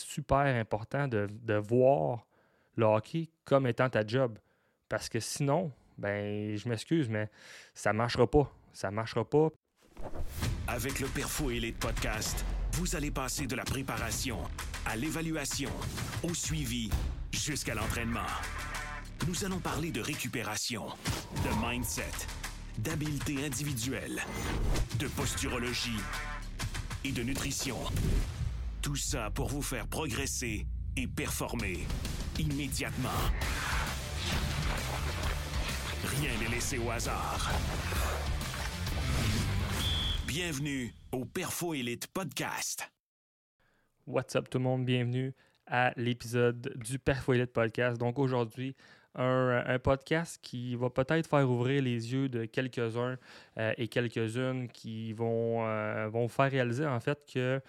super important de, de voir le hockey comme étant ta job. Parce que sinon, ben, je m'excuse, mais ça marchera pas. Ça marchera pas. Avec le Perfo Elite Podcast, vous allez passer de la préparation à l'évaluation, au suivi, jusqu'à l'entraînement. Nous allons parler de récupération, de mindset, d'habileté individuelle, de posturologie et de nutrition. Tout ça pour vous faire progresser et performer immédiatement. Rien n'est laissé au hasard. Bienvenue au Perfo Elite Podcast. What's up tout le monde, bienvenue à l'épisode du Perfo Elite Podcast. Donc aujourd'hui, un, un podcast qui va peut-être faire ouvrir les yeux de quelques-uns euh, et quelques-unes qui vont, euh, vont faire réaliser en fait que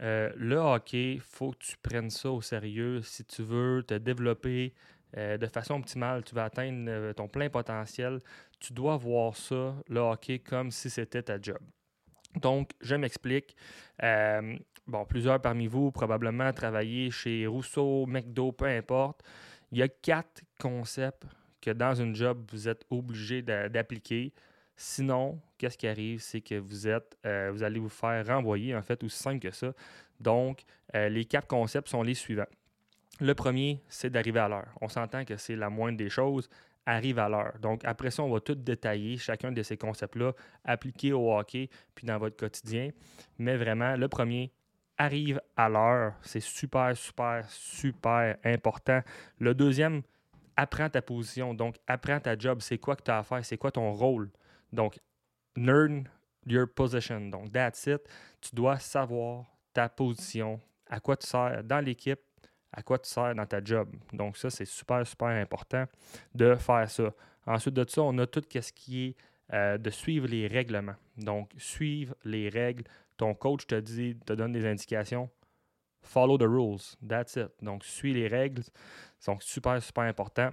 euh, le hockey, il faut que tu prennes ça au sérieux si tu veux te développer euh, de façon optimale, tu vas atteindre euh, ton plein potentiel. Tu dois voir ça, le hockey, comme si c'était ta job. Donc, je m'explique. Bon, plusieurs parmi vous probablement travaillé chez Rousseau, McDo, peu importe. Il y a quatre concepts que dans une job, vous êtes obligé d'a- d'appliquer. Sinon, qu'est-ce qui arrive? C'est que vous êtes, euh, vous allez vous faire renvoyer, en fait, aussi simple que ça. Donc, euh, les quatre concepts sont les suivants. Le premier, c'est d'arriver à l'heure. On s'entend que c'est la moindre des choses. Arrive à l'heure. Donc, après ça, on va tout détailler, chacun de ces concepts-là, appliqués au hockey, puis dans votre quotidien. Mais vraiment, le premier, arrive à l'heure. C'est super, super, super important. Le deuxième, apprends ta position. Donc, apprends ta job. C'est quoi que tu as à faire? C'est quoi ton rôle? Donc, learn your position. Donc, that's it. Tu dois savoir ta position, à quoi tu sers dans l'équipe, à quoi tu sers dans ta job. Donc, ça, c'est super, super important de faire ça. Ensuite de ça, on a tout ce qui est euh, de suivre les règlements. Donc, suivre les règles. Ton coach te dit, te donne des indications. Follow the rules. That's it. Donc, suis les règles. Donc, super, super important.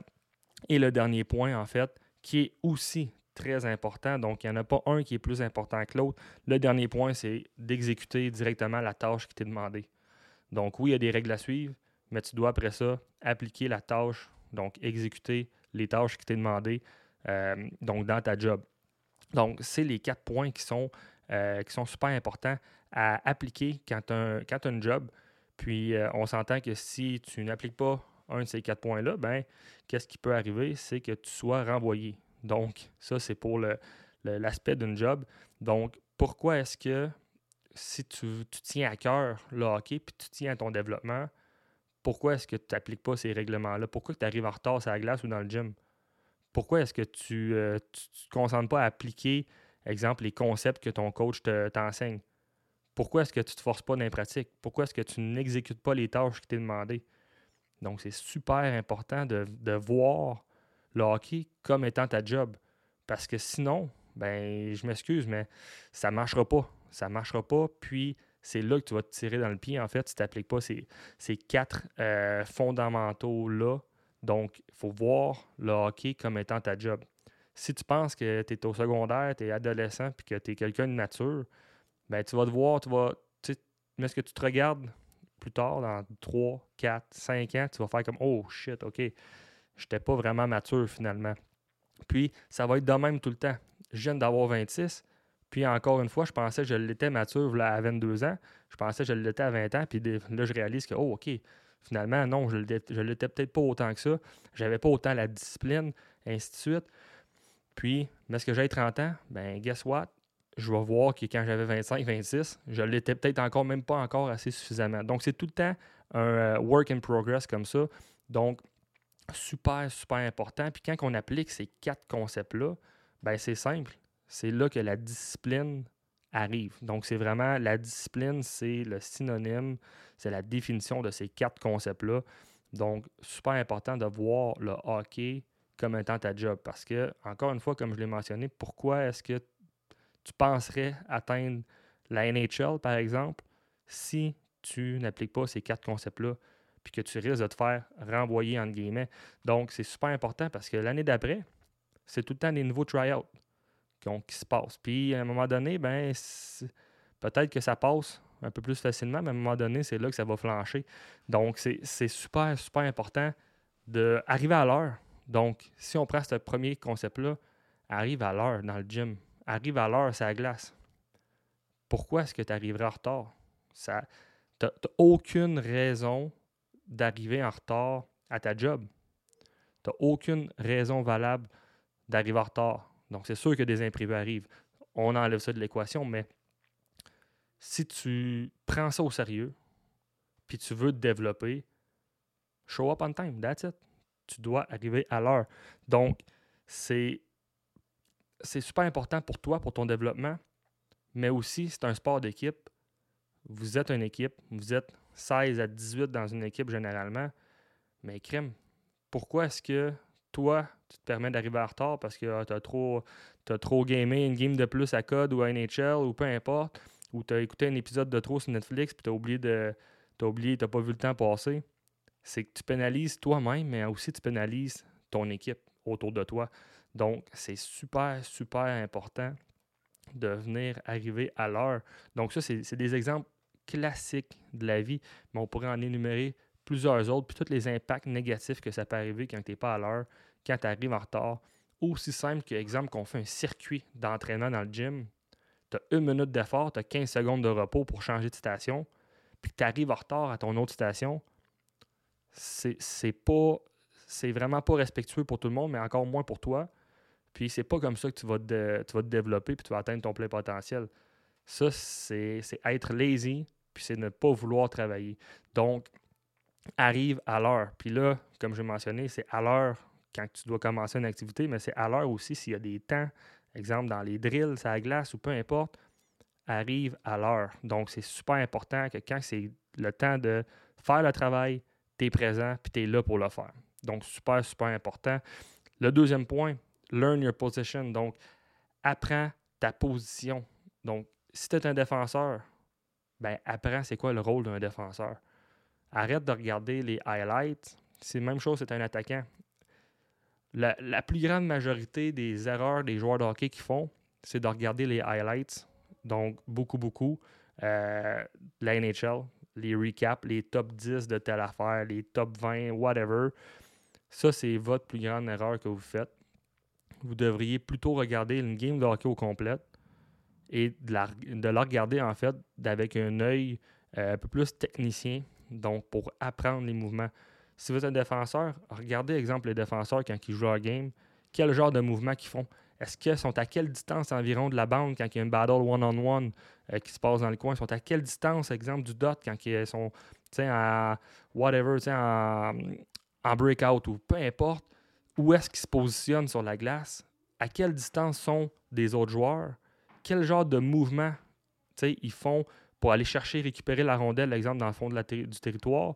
Et le dernier point, en fait, qui est aussi très important. Donc, il n'y en a pas un qui est plus important que l'autre. Le dernier point, c'est d'exécuter directement la tâche qui t'est demandée. Donc, oui, il y a des règles à suivre, mais tu dois après ça appliquer la tâche, donc exécuter les tâches qui t'est demandées euh, donc dans ta job. Donc, c'est les quatre points qui sont, euh, qui sont super importants à appliquer quand tu as, un job. Puis, euh, on s'entend que si tu n'appliques pas un de ces quatre points-là, ben, qu'est-ce qui peut arriver? C'est que tu sois renvoyé. Donc, ça, c'est pour le- le- l'aspect d'une job. Donc, pourquoi est-ce que si tu, tu tiens à cœur le hockey puis tu tiens à ton développement, pourquoi est-ce que tu n'appliques pas ces règlements-là? Pourquoi tu arrives en retard sur la glace ou dans le gym? Pourquoi est-ce que tu ne te concentres pas à appliquer, exemple, les concepts que ton coach te- t'enseigne? Pourquoi est-ce que tu ne te forces pas dans les? Pourquoi est-ce que tu n'exécutes pas les tâches qui t'est demandées? Donc, c'est super important de, de voir le hockey comme étant ta job. Parce que sinon, ben, je m'excuse, mais ça ne marchera pas. Ça ne marchera pas. Puis, c'est là que tu vas te tirer dans le pied, en fait, si tu n'appliques pas ces, quatre euh, fondamentaux-là. Donc, il faut voir le hockey comme étant ta job. Si tu penses que tu es au secondaire, tu es adolescent, puis que tu es quelqu'un de nature, ben, tu vas te voir, tu vas. Mais est-ce que tu te regardes plus tard, dans 3, 4, 5 ans, tu vas faire comme Oh shit, OK, j'étais pas vraiment mature finalement. Puis, ça va être de même tout le temps. Je viens d'avoir 26, puis encore une fois, je pensais que je l'étais mature là, à 22 ans. Je pensais que je l'étais à 20 ans, puis là, je réalise que, oh, OK, finalement, non, je je l'étais peut-être pas autant que ça. J'avais pas autant la discipline, ainsi de suite. Puis, est-ce que j'ai 30 ans? Ben, guess what? Je vais voir que quand j'avais 25, 26, je l'étais peut-être encore même pas encore assez suffisamment. Donc, c'est tout le temps un euh, work in progress comme ça. Donc, super, super important. Puis quand on applique ces quatre concepts-là, ben c'est simple. C'est là que la discipline arrive. Donc, c'est vraiment la discipline, c'est le synonyme, c'est la définition de ces quatre concepts-là. Donc, super important de voir le hockey comme étant ta job. Parce que, encore une fois, comme je l'ai mentionné, pourquoi est-ce que tu penserais atteindre la NHL, par exemple, si tu n'appliques pas ces quatre concepts-là, puis que tu risques de te faire renvoyer, entre guillemets. Donc, c'est super important parce que l'année d'après, c'est tout le temps des nouveaux try-outs qui, se passent. Puis, à un moment donné, ben, peut-être que ça passe un peu plus facilement, mais à un moment donné, c'est là que ça va flancher. Donc, c'est super, super important d'arriver à l'heure. Donc, si on prend ce premier concept-là, arrive à l'heure dans le gym, arrive à l'heure, c'est la glace. Pourquoi est-ce que tu arriverais en retard? Tu n'as aucune raison d'arriver en retard à ta job. Tu n'as aucune raison valable d'arriver en retard. Donc, c'est sûr que des imprévus arrivent. On enlève ça de l'équation, mais si tu prends ça au sérieux, puis tu veux te développer, show up on time, that's it. Tu dois arriver à l'heure. Donc, c'est, c'est super important pour toi, pour ton développement, mais aussi, c'est un sport d'équipe. Vous êtes une équipe, vous êtes 16 à 18 dans une équipe généralement, mais crème, pourquoi est-ce que toi, tu te permets d'arriver en retard parce que ah, tu as trop, as trop gamé une game de plus à code ou à NHL ou peu importe, ou tu as écouté un épisode de trop sur Netflix puis tu as oublié de. T'as oublié, t'as pas vu le temps passer? C'est que tu pénalises toi-même, mais aussi tu pénalises ton équipe autour de toi. Donc, c'est super, super important de venir arriver à l'heure. Donc, ça, c'est des exemples classiques de la vie, mais on pourrait en énumérer plusieurs autres, puis tous les impacts négatifs que ça peut arriver quand tu n'es pas à l'heure, quand tu arrives en retard. Aussi simple que, exemple, qu'on fait un circuit d'entraînement dans le gym, tu as une minute d'effort, tu as 15 secondes de repos pour changer de station, puis tu arrives en retard à ton autre station, c'est pas c'est vraiment pas respectueux pour tout le monde, mais encore moins pour toi. Puis c'est pas comme ça que tu vas, te, tu vas te développer puis tu vas atteindre ton plein potentiel. Ça, c'est être lazy, puis c'est ne pas vouloir travailler. Donc, arrive à l'heure. Puis là, comme je mentionné, c'est à l'heure quand tu dois commencer une activité, mais c'est à l'heure aussi s'il y a des temps, exemple dans les drills, ça glace ou peu importe, arrive à l'heure. Donc, c'est super important que quand c'est le temps de faire le travail, tu es présent puis tu es là pour le faire. Donc, super, super important. Le deuxième point, learn your position. Donc, apprends ta position. Donc, si tu es un défenseur, ben apprends c'est quoi le rôle d'un défenseur. Arrête de regarder les highlights. C'est la même chose, c'est un attaquant. La, plus grande majorité des erreurs des joueurs de hockey qui font, c'est de regarder les highlights. Donc, beaucoup, beaucoup. Euh, la NHL, les recaps, les top 10 de telle affaire, les top 20, whatever. Ça, c'est votre plus grande erreur que vous faites. Vous devriez plutôt regarder une game de hockey au complet et de la, de regarder en fait avec un œil euh, un peu plus technicien, donc pour apprendre les mouvements. Si vous êtes défenseur, regardez exemple les défenseurs quand ils jouent à game, quel genre de mouvements qu'ils font. Est-ce qu'ils sont à quelle distance environ de la bande quand il y a une battle one-on-one euh, qui se passe dans le coin? Ils sont à quelle distance, exemple, du dot quand ils sont en whatever, en, en breakout ou peu importe. Où est-ce qu'ils se positionnent sur la glace? À quelle distance sont des autres joueurs? Quel genre de mouvement ils font pour aller chercher, récupérer la rondelle, exemple, dans le fond de la du territoire?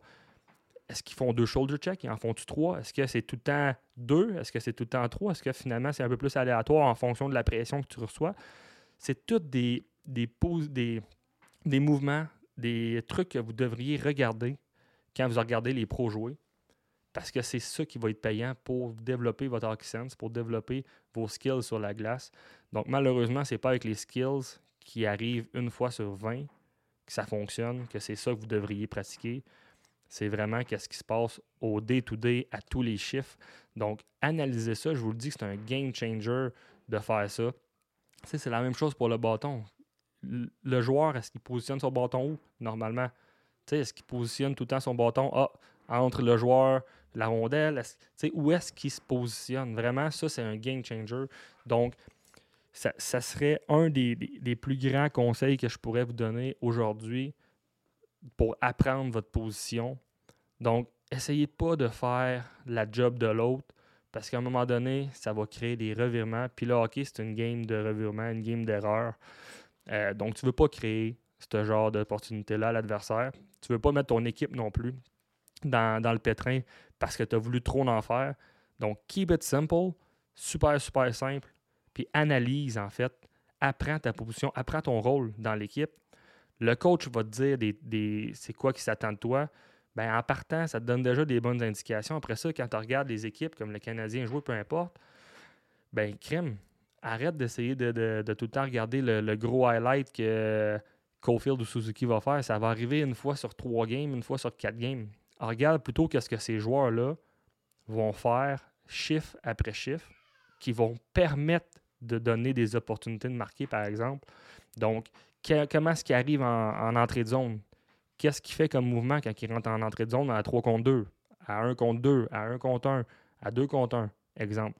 est-ce qu'ils font deux shoulder checks? Ils en font-tu trois? Est-ce que c'est tout le temps deux? Est-ce que c'est tout le temps trois? Est-ce que finalement c'est un peu plus aléatoire en fonction de la pression que tu reçois? C'est tous des, des, des, des mouvements, des trucs que vous devriez regarder quand vous regardez les pros jouer. Parce que c'est ça qui va être payant pour développer votre hockey sense, pour développer vos skills sur la glace. Donc malheureusement, ce n'est pas avec les skills qui arrivent une fois sur 20 que ça fonctionne, que c'est ça que vous devriez pratiquer. C'est vraiment qu'est-ce qui se passe au day-to-day à tous les chiffres. Donc, analysez ça. Je vous le dis que c'est un game changer de faire ça. c'est la même chose pour le bâton. Le joueur, est-ce qu'il positionne son bâton où, normalement? Est-ce qu'il positionne tout le temps son bâton ah, entre le joueur, la rondelle? Où est-ce qu'il se positionne? Vraiment, ça, c'est un game changer. Donc, ça, serait un des, plus grands conseils que je pourrais vous donner aujourd'hui pour apprendre votre position. Donc, essayez pas de faire la job de l'autre parce qu'à un moment donné, ça va créer des revirements. Puis le hockey, c'est une game de revirement, une game d'erreur. Euh, donc, tu ne veux pas créer ce genre d'opportunité-là à l'adversaire. Tu ne veux pas mettre ton équipe non plus dans, dans le pétrin parce que tu as voulu trop en faire. Donc, keep it simple, super, super simple. Puis analyse, en fait. Apprends ta position, apprends ton rôle dans l'équipe le coach va te dire des, c'est quoi qui s'attend de toi. Ben, en partant, ça te donne déjà des bonnes indications. Après ça, quand tu regardes les équipes comme le Canadien jouer, peu importe, ben crime, arrête d'essayer de, tout le temps regarder le, gros highlight que Cofield ou Suzuki va faire, ça va arriver une fois sur trois games, une fois sur quatre games. regarde plutôt qu'est-ce que ces joueurs-là vont faire chiffre après chiffre, qui vont permettre de donner des opportunités de marquer, par exemple. Donc, comment est-ce qu'il arrive en, entrée de zone? Qu'est-ce qu'il fait comme mouvement quand il rentre en entrée de zone à 3 contre 2, à 1 contre 2, à 1 contre 1, à 2 contre 1, exemple.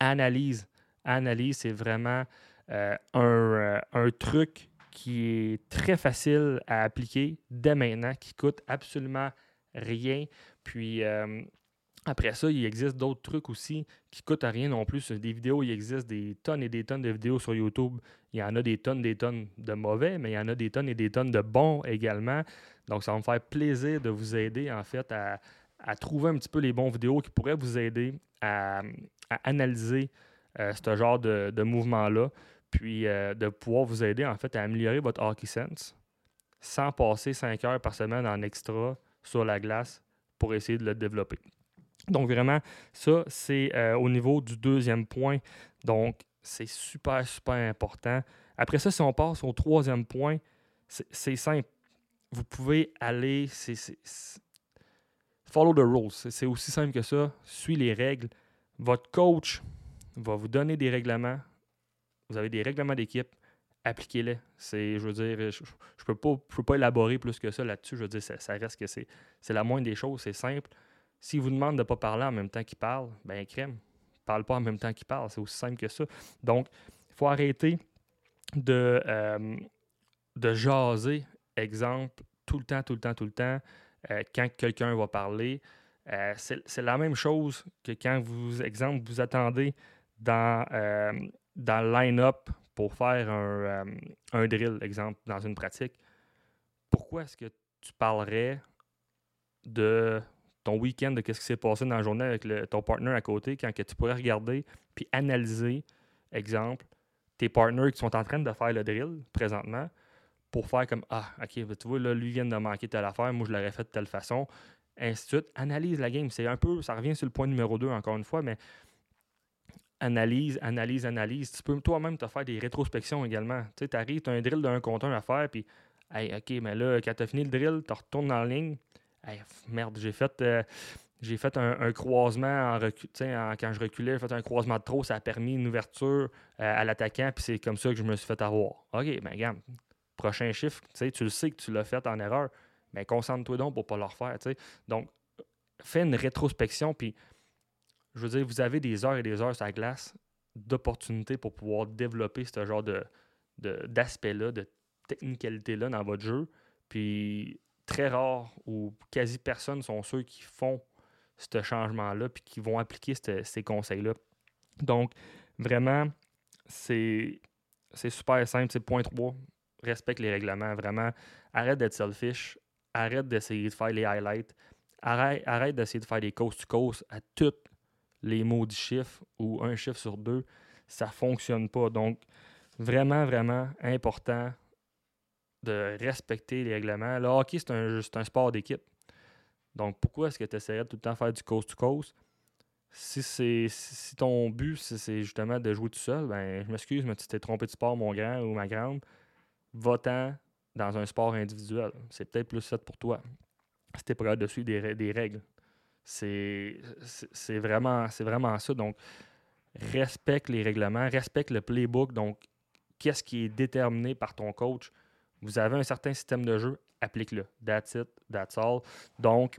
Analyse. Analyse, c'est vraiment euh, euh, un, truc qui est très facile à appliquer dès maintenant, qui coûte absolument rien. Puis euh, après ça, il existe d'autres trucs aussi qui coûtent rien non plus. Des vidéos, il existe des tonnes et des tonnes de vidéos sur YouTube. Il y en a des tonnes, des tonnes de mauvais, mais il y en a des tonnes et des tonnes de bons également. Donc, ça va me faire plaisir de vous aider en fait à, trouver un petit peu les bons vidéos qui pourraient vous aider à, analyser ce genre de mouvement-là puis euh, de pouvoir vous aider en fait à améliorer votre hockey sense sans passer 5 heures par semaine en extra sur la glace pour essayer de le développer. Donc vraiment, ça, c'est euh, au niveau du deuxième point. Donc, c'est super, super important. Après ça, si on passe au troisième point, c'est simple. Vous pouvez aller, c'est follow the rules. C'est aussi simple que ça. Suis les règles. Votre coach va vous donner des règlements, vous avez des règlements d'équipe, appliquez-les. C'est, je veux dire, je ne peux, pas, peux pas élaborer plus que ça là-dessus. Je veux dire, ça, reste que c'est, c'est la moindre des choses, c'est simple. S'il vous demande de ne pas parler en même temps qu'il parle, ben crème. Parle pas en même temps qu'il parle. C'est aussi simple que ça. Donc, il faut arrêter de, euh, de jaser, exemple, tout le temps, tout le temps, tout le temps, euh, quand quelqu'un va parler. Euh, c'est, la même chose que quand vous, exemple, vous attendez dans dans le line-up pour faire un, euh, drill, exemple, dans une pratique, pourquoi est-ce que tu parlerais de ton week-end, de ce qui s'est passé dans la journée avec ton partner à côté, quand que tu pourrais regarder puis analyser, exemple, tes partners qui sont en train de faire le drill présentement pour faire comme Ah, ok, ben, tu vois, là, lui vient de manquer telle affaire, moi je l'aurais fait de telle façon, ainsi de suite. Analyse la game. C'est un peu, ça revient sur le point numéro 2 encore une fois, mais analyse, analyse, analyse. Tu peux toi-même te faire des rétrospections également. Tu sais, tu arrives, tu as un drill d'un compteur à faire, puis, hey, OK, mais là, quand tu as fini le drill, tu retournes dans la ligne. Hey, merde, j'ai fait, euh, j'ai fait un, croisement en, recu quand je reculais, j'ai fait un croisement de trop, ça a permis une ouverture euh, à l'attaquant, puis c'est comme ça que je me suis fait avoir. OK, ben, regarde, prochain chiffre, tu le sais que tu l'as fait en erreur, mais concentre-toi donc pour ne pas le refaire. Donc, fais une rétrospection, puis je veux dire, vous avez des heures et des heures sur la glace d'opportunités pour pouvoir développer ce genre d'aspect-là, de, technicalité-là dans votre jeu. Puis très rare ou quasi personne sont ceux qui font ce changement-là puis qui vont appliquer ces conseils-là. Donc, vraiment, c'est, super simple. C'est point 3. Respecte les règlements. Vraiment, arrête d'être selfish. Arrête d'essayer de faire les highlights. Arrête, d'essayer de faire des coast-to-coast à toutes les maudits chiffres ou un chiffre sur deux, ça ne fonctionne pas. Donc, vraiment, vraiment important de respecter les règlements. Le hockey, c'est un, un sport d'équipe. Donc, pourquoi est-ce que tu essaierais tout le temps de faire du coast-to-coast? Si, ton but, c'est justement de jouer tout seul, ben, je m'excuse, mais tu t'es trompé de sport, mon grand ou ma grande. Va-t'en dans un sport individuel. C'est peut-être plus fait pour toi. Es prêt de suivre des règles. C'est vraiment, vraiment ça. Donc, respecte les règlements, respecte le playbook. Donc, qu'est-ce qui est déterminé par ton coach? Vous avez un certain système de jeu, applique-le. That's it, that's all. Donc,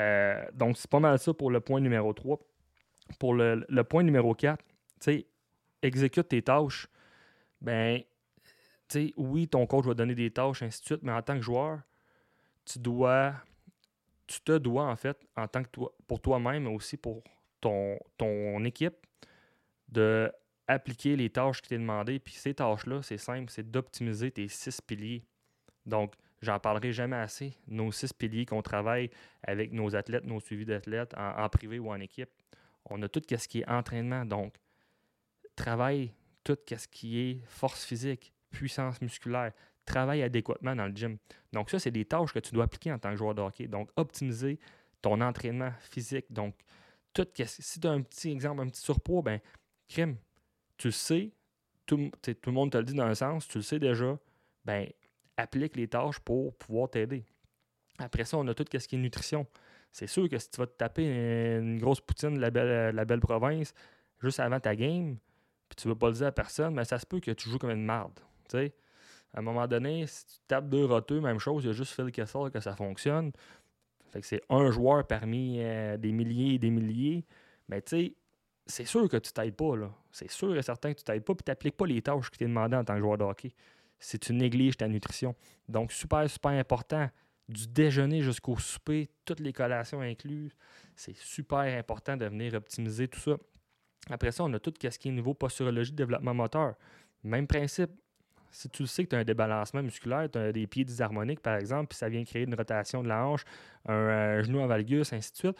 euh, donc c'est pas mal ça pour le point numéro 3. Pour le, point numéro 4, tu exécute tes tâches. Ben, tu oui, ton coach va donner des tâches, ainsi de suite, mais en tant que joueur, tu dois tu te dois, en fait, en tant que toi, pour toi-même, mais aussi pour ton, ton équipe, de appliquer les tâches qui t'est demandées. Puis ces tâches-là, c'est simple, c'est d'optimiser tes six piliers. Donc, j'en parlerai jamais assez. Nos six piliers qu'on travaille avec nos athlètes, nos suivis d'athlètes, en, privé ou en équipe. On a tout ce qui est entraînement. Donc, travaille tout ce qui est force physique, puissance musculaire, travaille adéquatement dans le gym. Donc, ça, c'est des tâches que tu dois appliquer en tant que joueur de hockey. Donc, optimiser ton entraînement physique. Donc, tout, si tu as un petit exemple, un petit surpoids, ben, crime, tu le sais, tout, tout, le monde te le dit dans un sens, tu le sais déjà, ben, applique les tâches pour pouvoir t'aider. Après ça, on a tout ce qui est nutrition. C'est sûr que si tu vas te taper une grosse poutine de la belle, la belle province juste avant ta game, puis tu veux pas le dire à personne, mais ça se peut que tu joues comme une marde. sais. À un moment donné, si tu tapes deux roteux, même chose, il y a juste Phil Kessel que ça fonctionne. Fait que c'est un joueur parmi euh, des milliers et des milliers. Mais tu sais, c'est sûr que tu t'aides pas. là. C'est sûr et certain que tu t'aides pas, puis tu n'appliques pas les tâches qui t'es demandé en tant que joueur de hockey. Si tu négliges ta nutrition. Donc, super, super important. Du déjeuner jusqu'au souper, toutes les collations incluses. C'est super important de venir optimiser tout ça. Après ça, on a tout ce qui est niveau posturologie, développement moteur. Même principe. Si tu sais que tu as un débalancement musculaire, tu as des pieds disharmoniques, par exemple, puis ça vient créer une rotation de la hanche, un, un genou en valgus, ainsi de suite,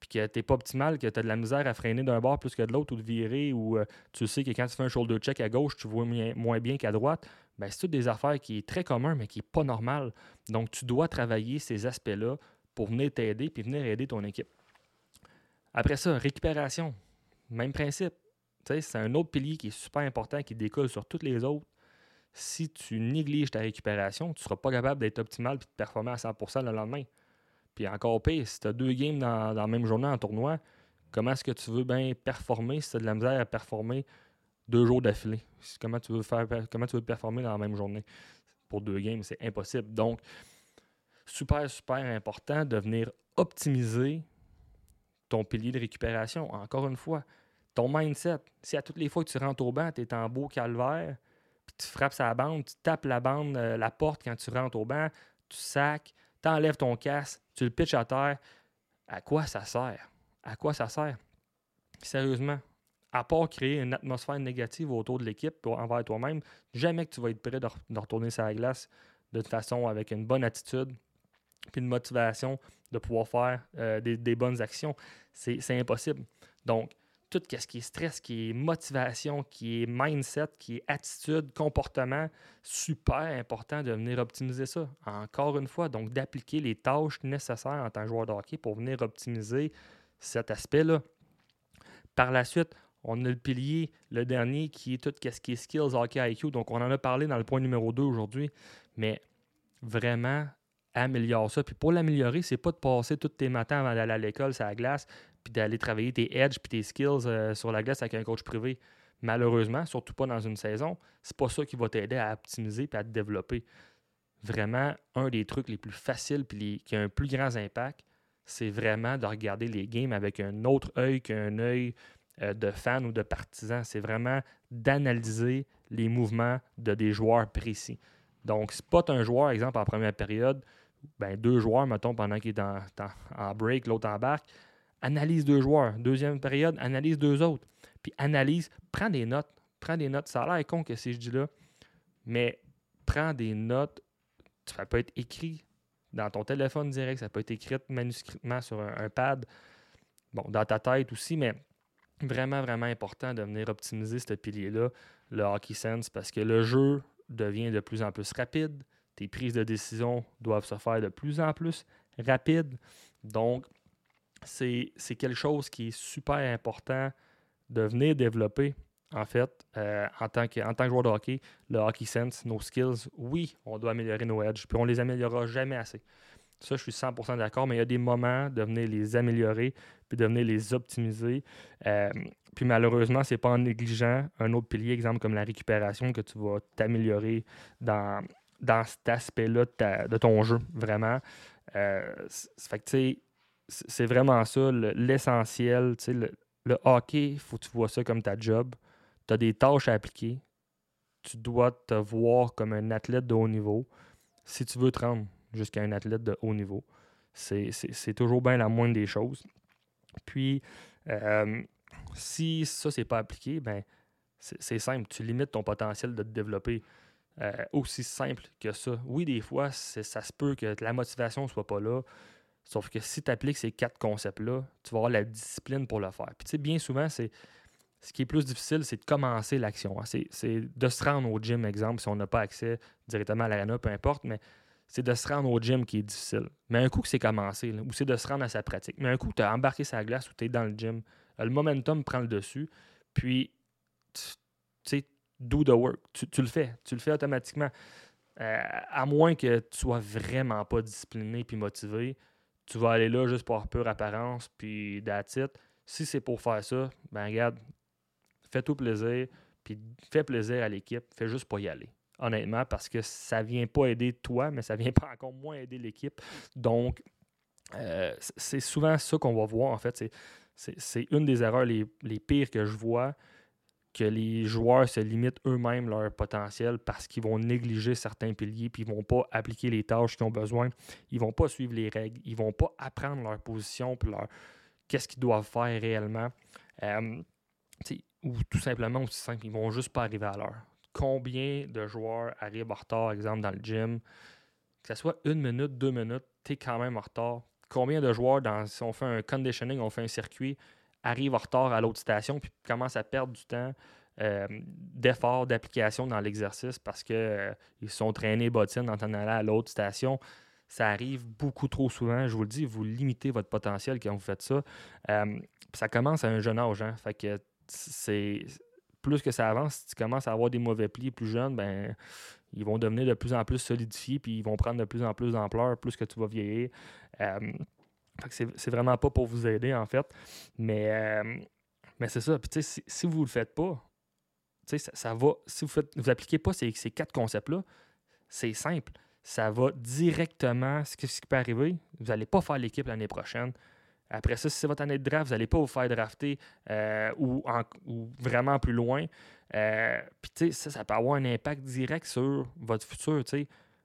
puis que tu n'es pas optimal, que tu as de la misère à freiner d'un bord plus que de l'autre ou de virer, ou euh, tu sais que quand tu fais un shoulder check à gauche, tu vois moins bien qu'à droite, ben, c'est toutes des affaires qui est très commun, mais qui n'est pas normal. Donc, tu dois travailler ces aspects-là pour venir t'aider puis venir aider ton équipe. Après ça, récupération. Même principe. C'est un autre pilier qui est super important, qui décolle sur tous les autres. Si tu négliges ta récupération, tu ne seras pas capable d'être optimal et de performer à 100% le lendemain. Puis encore pire, si tu as deux games dans, la même journée en tournoi, comment est-ce que tu veux bien performer si tu as de la misère à performer deux jours d'affilée? Comment tu veux faire comment tu veux performer dans la même journée? Pour deux games, c'est impossible. Donc, super, super important de venir optimiser ton pilier de récupération. Encore une fois, ton mindset. Si à toutes les fois que tu rentres au banc, tu es en beau calvaire, tu frappes sa bande, tu tapes la bande, euh, la porte quand tu rentres au banc, tu sacs, tu enlèves ton casque, tu le pitches à terre, à quoi ça sert? À quoi ça sert? Sérieusement, à part créer une atmosphère négative autour de l'équipe envers toi-même, jamais que tu vas être prêt de, retourner sur la glace de toute façon avec une bonne attitude puis une motivation de pouvoir faire euh, des, des, bonnes actions. C'est impossible. Donc, tout ce qui est stress, qui est motivation, qui est mindset, qui est attitude, comportement, super important de venir optimiser ça. Encore une fois, donc d'appliquer les tâches nécessaires en tant que joueur de hockey pour venir optimiser cet aspect-là. Par la suite, on a le pilier, le dernier, qui est tout ce qui est skills, hockey IQ. Donc, on en a parlé dans le point numéro 2 aujourd'hui, mais vraiment améliore ça. Puis pour l'améliorer, c'est pas de passer tous tes matins avant d'aller à l'école, sur la glace, puis d'aller travailler tes edges puis tes skills euh, sur la glace avec un coach privé. Malheureusement, surtout pas dans une saison, c'est pas ça qui va t'aider à optimiser et à te développer. Vraiment, un des trucs les plus faciles et qui a un plus grand impact, c'est vraiment de regarder les games avec un autre œil qu'un œil euh, de fan ou de partisan. C'est vraiment d'analyser les mouvements de des joueurs précis. Donc, spot un joueur, exemple, en première période, ben, deux joueurs, mettons, pendant qu'il est en, en break, l'autre embarque, analyse deux joueurs. Deuxième période, analyse deux autres. Puis analyse, prends des notes. Prends des notes. Ça a l'air con que si je dis là, mais prends des notes. Ça peut être écrit dans ton téléphone direct, ça peut être écrit manuscritement sur un, pad. Bon, dans ta tête aussi, mais vraiment, vraiment important de venir optimiser ce pilier-là, le hockey sense, parce que le jeu devient de plus en plus rapide. Tes prises de décision doivent se faire de plus en plus rapides. Donc, c'est quelque chose qui est super important de venir développer, en fait, euh, en, tant que, joueur de hockey, le hockey sense, nos skills, oui, on doit améliorer nos edges, puis on les améliorera jamais assez. Ça, je suis 100% d'accord, mais il y a des moments de venir les améliorer, puis de venir les optimiser. Euh, puis malheureusement, ce n'est pas en négligeant un autre pilier, exemple comme la récupération, que tu vas t'améliorer dans, cet aspect-là de, ton jeu, vraiment. Euh, fait que, tu c'est vraiment ça, l'essentiel. Le, le, hockey, il faut que tu vois ça comme ta job. Tu as des tâches à appliquer. Tu dois te voir comme un athlète de haut niveau si tu veux te rendre jusqu'à un athlète de haut niveau. C'est toujours bien la moindre des choses. Puis, euh, si ça, c'est pas appliqué, ben c'est simple. Tu limites ton potentiel de te développer. Euh, aussi simple que ça. Oui, des fois, ça se peut que la motivation ne soit pas là. Sauf que si tu appliques ces quatre concepts-là, tu vas avoir la discipline pour le faire. Puis tu sais, bien souvent, c'est ce qui est plus difficile, c'est de commencer l'action. Hein. C'est de se rendre au gym, exemple, si on n'a pas accès directement à l'arena, peu importe, mais c'est de se rendre au gym qui est difficile. Mais un coup que c'est commencé, ou c'est de se rendre à sa pratique. Mais un coup que tu as embarqué sa glace ou tu es dans le gym, euh, le momentum prend le dessus, puis tu sais, do the work. Tu, le fais. Tu le fais automatiquement. Euh, à moins que tu sois vraiment pas discipliné puis motivé, tu vas aller là juste pour pure apparence, puis that's Si c'est pour faire ça, ben regarde, fais tout plaisir, puis fais plaisir à l'équipe, fais juste pas y aller. Honnêtement, parce que ça vient pas aider toi, mais ça vient pas encore moins aider l'équipe. Donc, euh, c'est souvent ça qu'on va voir, en fait. C'est une des erreurs les, les, pires que je vois, que les joueurs se limitent eux-mêmes leur potentiel parce qu'ils vont négliger certains piliers, puis ils vont pas appliquer les tâches qu'ils ont besoin. Ils vont pas suivre les règles. Ils vont pas apprendre leur position, puis leur qu'est-ce qu'ils doivent faire réellement. Ou tout simplement aussi simple, ils vont juste pas arriver à l'heure. Combien de joueurs arrivent en retard, exemple, dans le gym, que ce soit une minute, deux minutes, tu es quand même en retard. Combien de joueurs, dans, si on fait un conditioning, on fait un circuit, arrivent en retard à l'autre station puis commencent à perdre du temps euh, d'effort, d'application dans l'exercice parce qu'ils euh, sont traînés bottines en allant à l'autre station. Ça arrive beaucoup trop souvent. Je vous le dis, vous limitez votre potentiel quand vous faites ça. Euh, ça commence à un jeune âge. Hein. Fait que c'est plus que ça avance, si tu commences à avoir des mauvais plis plus jeunes, ben ils vont devenir de plus en plus solidifiés, puis ils vont prendre de plus en plus d'ampleur, plus que tu vas vieillir. C'est vraiment pas pour vous aider, en fait. Mais, euh, mais c'est ça. Si, si vous ne le faites pas, ça, va. Si vous ne vous appliquez pas ces, quatre concepts-là, c'est simple. Ça va directement. Ce qui peut arriver, vous n'allez pas faire l'équipe l'année prochaine. Après ça, si c'est votre année de draft, vous n'allez pas vous faire drafter euh, ou, vraiment plus loin. Euh, puis, ça, ça peut avoir un impact direct sur votre futur.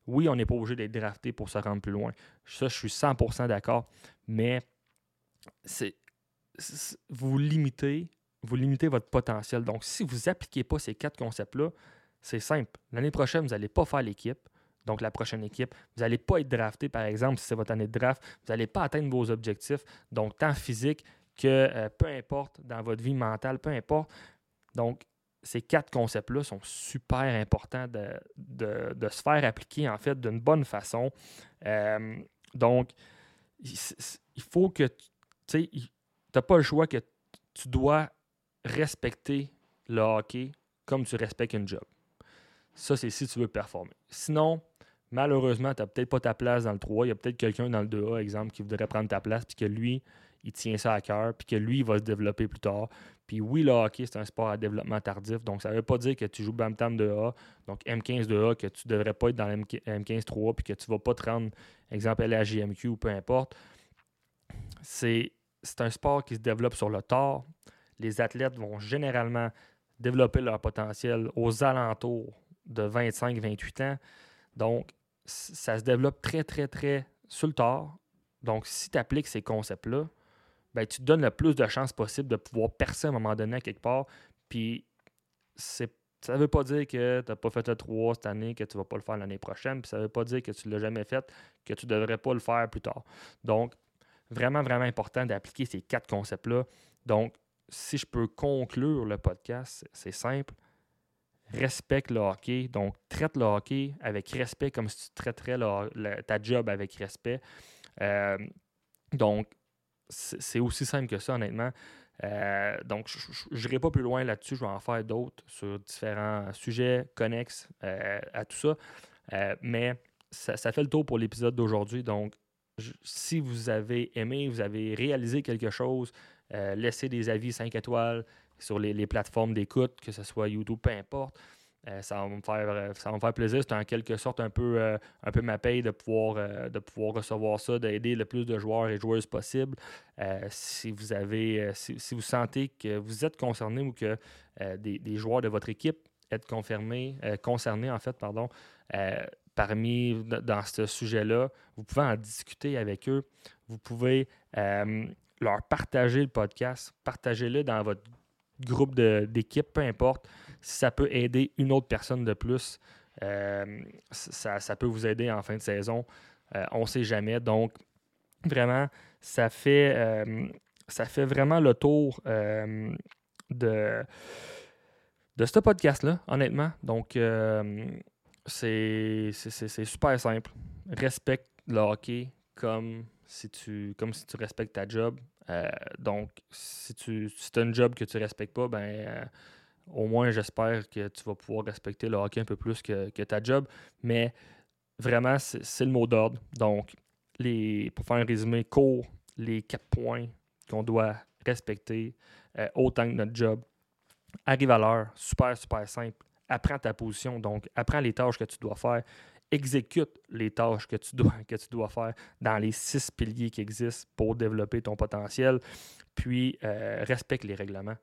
Oui, on n'est pas obligé d'être drafté pour se rendre plus loin. Ça, je suis 100% d'accord. Mais c'est, vous limitez, vous limitez votre potentiel. Donc, si vous n'appliquez pas ces quatre concepts-là, c'est simple. L'année prochaine, vous n'allez pas faire l'équipe donc la prochaine équipe. Vous n'allez pas être drafté, par exemple, si c'est votre année de draft. Vous n'allez pas atteindre vos objectifs, donc tant physique que euh, peu importe dans votre vie mentale, peu importe. Donc, ces quatre concepts-là sont super importants de, se faire appliquer, en fait, d'une bonne façon. Euh, donc, il, faut que, tu n'as pas le choix que tu dois respecter le hockey comme tu respectes une job. Ça, c'est si tu veux performer. Sinon, malheureusement, tu n'as peut-être pas ta place dans le 3. Il y a peut-être quelqu'un dans le 2A, exemple, qui voudrait prendre ta place, puis que lui, il tient ça à cœur, puis que lui, il va se développer plus tard. Puis oui, le hockey, c'est un sport à développement tardif, donc ça ne veut pas dire que tu joues Bam Tam 2A, donc M15 2A, que tu ne devrais pas être dans M15 3A, puis que tu ne vas pas te rendre, exemple, à la JMQ ou peu importe. C'est un sport qui se développe sur le tard. Les athlètes vont généralement développer leur potentiel aux alentours de 25-28 ans. Donc, ça se développe très, très, très sur le tard. Donc, si tu appliques ces concepts-là, ben, tu te donnes le plus de chances possible de pouvoir percer à un moment donné à quelque part. Puis, ça ne veut pas dire que tu n'as pas fait le 3 cette année, que tu ne vas pas le faire l'année prochaine. Puis, ça ne veut pas dire que tu ne l'as jamais fait, que tu ne devrais pas le faire plus tard. Donc, vraiment, vraiment important d'appliquer ces quatre concepts-là. Donc, si je peux conclure le podcast, c'est simple respecte le hockey. Donc, traite le hockey avec respect comme si tu traiterais ta job avec respect. Euh, donc, c'est aussi simple que ça, honnêtement. Euh, donc, je n'irai pas plus loin là-dessus. Je vais en faire d'autres sur différents sujets connexes euh, à tout ça. mais ça, ça, fait le tour pour l'épisode d'aujourd'hui. Donc, si vous avez aimé, vous avez réalisé quelque chose, laissez des avis 5 étoiles, sur les, plateformes d'écoute, que ce soit YouTube, peu importe. Euh, ça, va me faire, euh, ça me plaisir. C'est en quelque sorte un peu, euh, un peu ma paye de pouvoir, de pouvoir recevoir ça, d'aider le plus de joueurs et joueuses possible. si vous avez si, vous sentez que vous êtes concerné ou que des, joueurs de votre équipe êtes concernés en fait, pardon, parmi dans ce sujet-là, vous pouvez en discuter avec eux. Vous pouvez leur partager le podcast, partagez-le dans votre groupe d'équipe, peu importe, si ça peut aider une autre personne de plus, euh, ça, peut vous aider en fin de saison. Euh, on ne sait jamais. Donc, vraiment, ça fait, euh, ça fait vraiment le tour de, de ce podcast-là, honnêtement. Donc, c'est super simple. Respecte le hockey comme si tu, comme si tu respectes ta job. Donc, si tu si as un job que tu ne respectes pas, ben, au moins, j'espère que tu vas pouvoir respecter le hockey un peu plus que, ta job. Mais vraiment, c'est le mot d'ordre. Donc, pour faire un résumé court, les quatre points qu'on doit respecter euh, autant que notre job. Arrive à l'heure, super, super simple. Apprends ta position, donc apprends les tâches que tu dois faire. Exécute les tâches que tu dois, que tu dois faire dans les six piliers qui existent pour développer ton potentiel. Puis, euh, respecte les règlements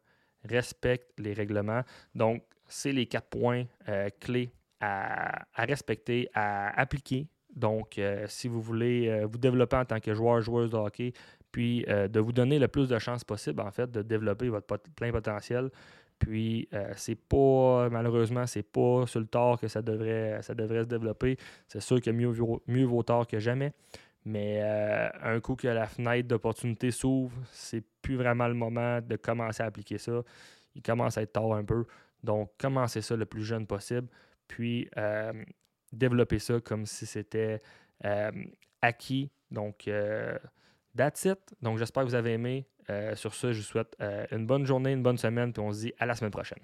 respecte les règlements. Donc, c'est les quatre points euh, clés à, respecter, à appliquer. Donc, euh, si vous voulez euh, vous développer en tant que joueur, joueuse de hockey, puis de vous donner le plus de chances possible, en fait, de développer votre plein potentiel. Puis, c'est pas, malheureusement, c'est pas sur le tard que ça devrait, ça devrait se développer. C'est sûr que mieux, mieux vaut tard que jamais. Mais euh, un coup que la fenêtre d'opportunité s'ouvre, c'est plus vraiment le moment de commencer à appliquer ça. Il commence à être tard un peu. Donc, commencez ça le plus jeune possible. Puis, euh, développer ça comme si c'était euh, acquis. Donc, that's it. Donc, j'espère que vous avez aimé. sur ce, je vous souhaite une bonne journée, une bonne semaine. Puis, on se dit à la semaine prochaine.